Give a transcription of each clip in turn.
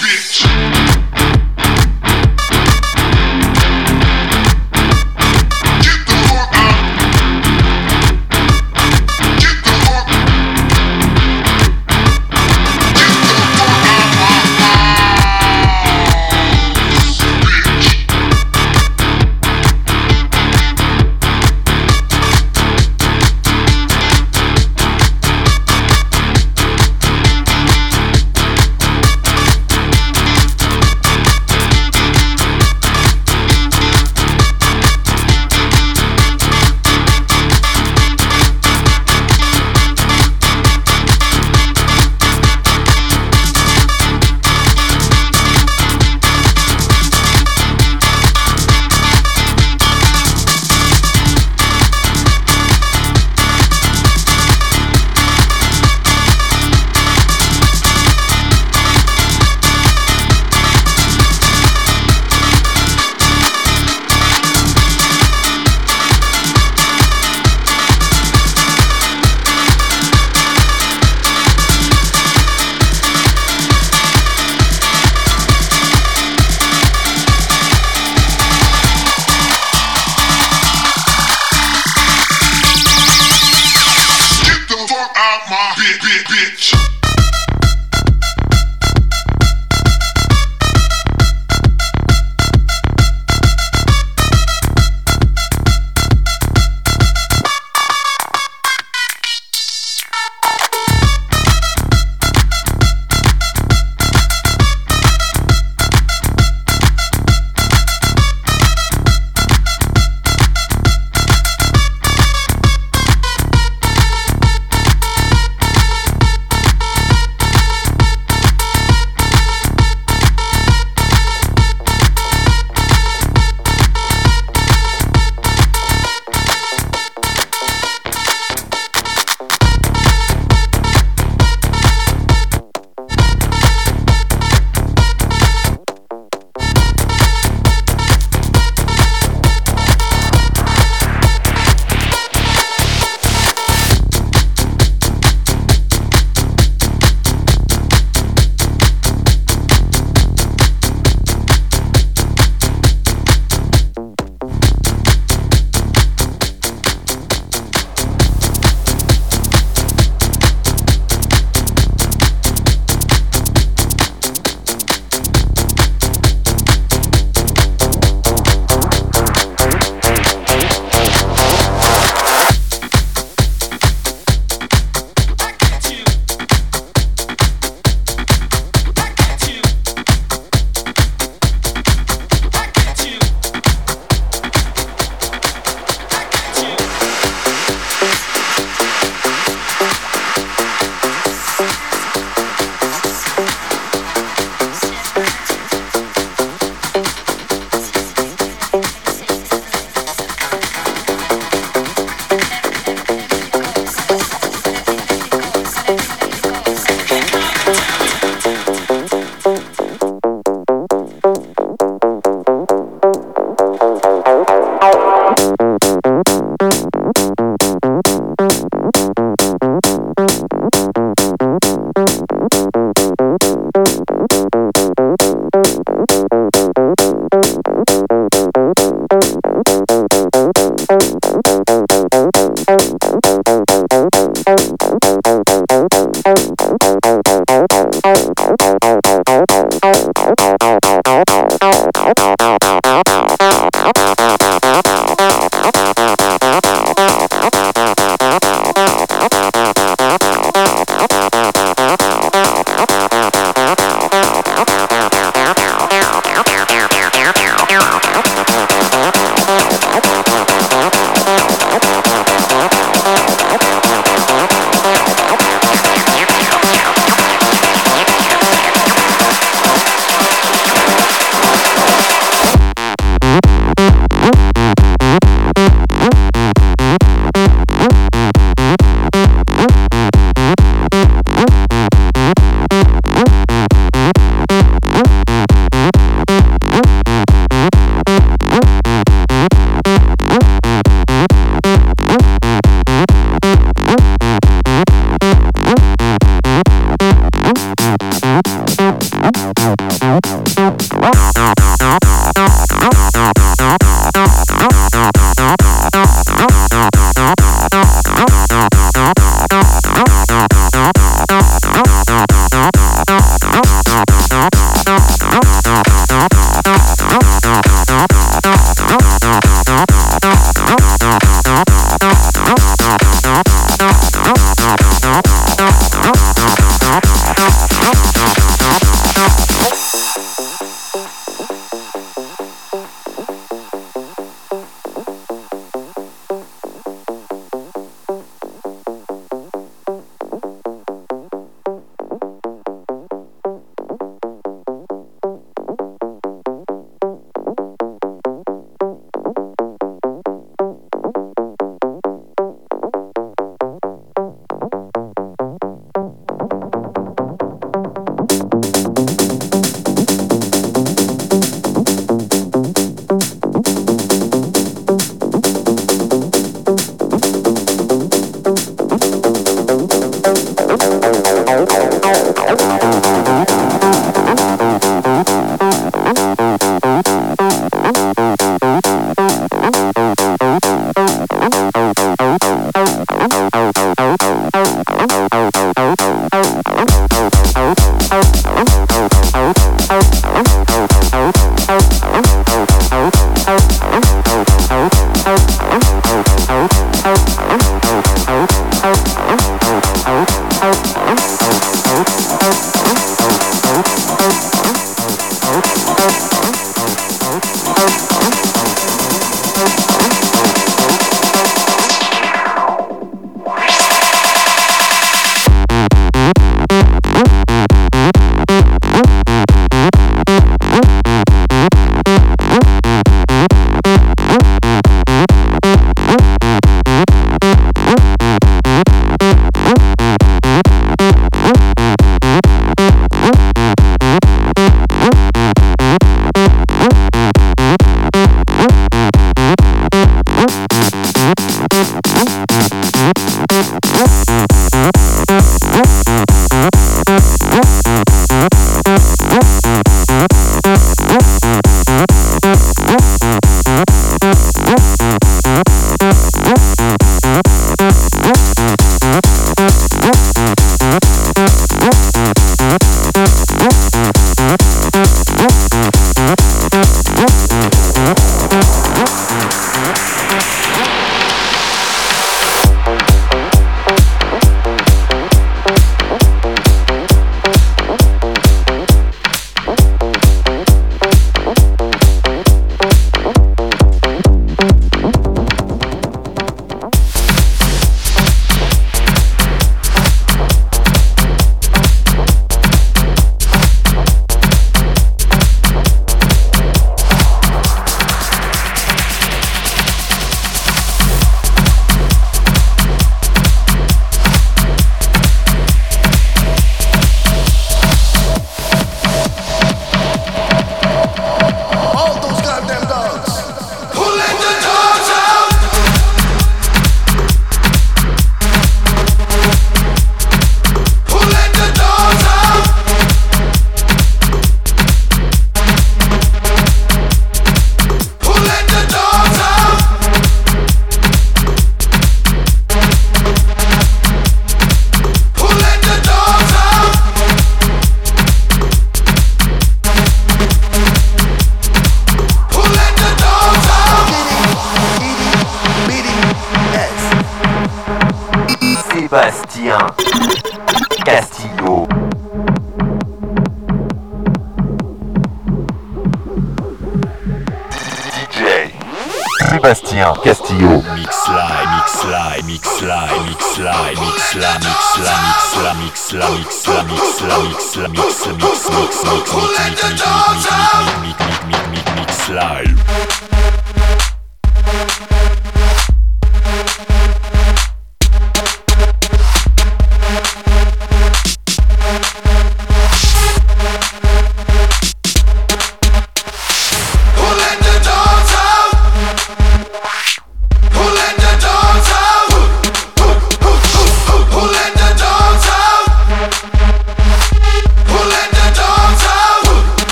Bitch.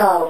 and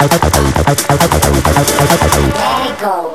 Let it go.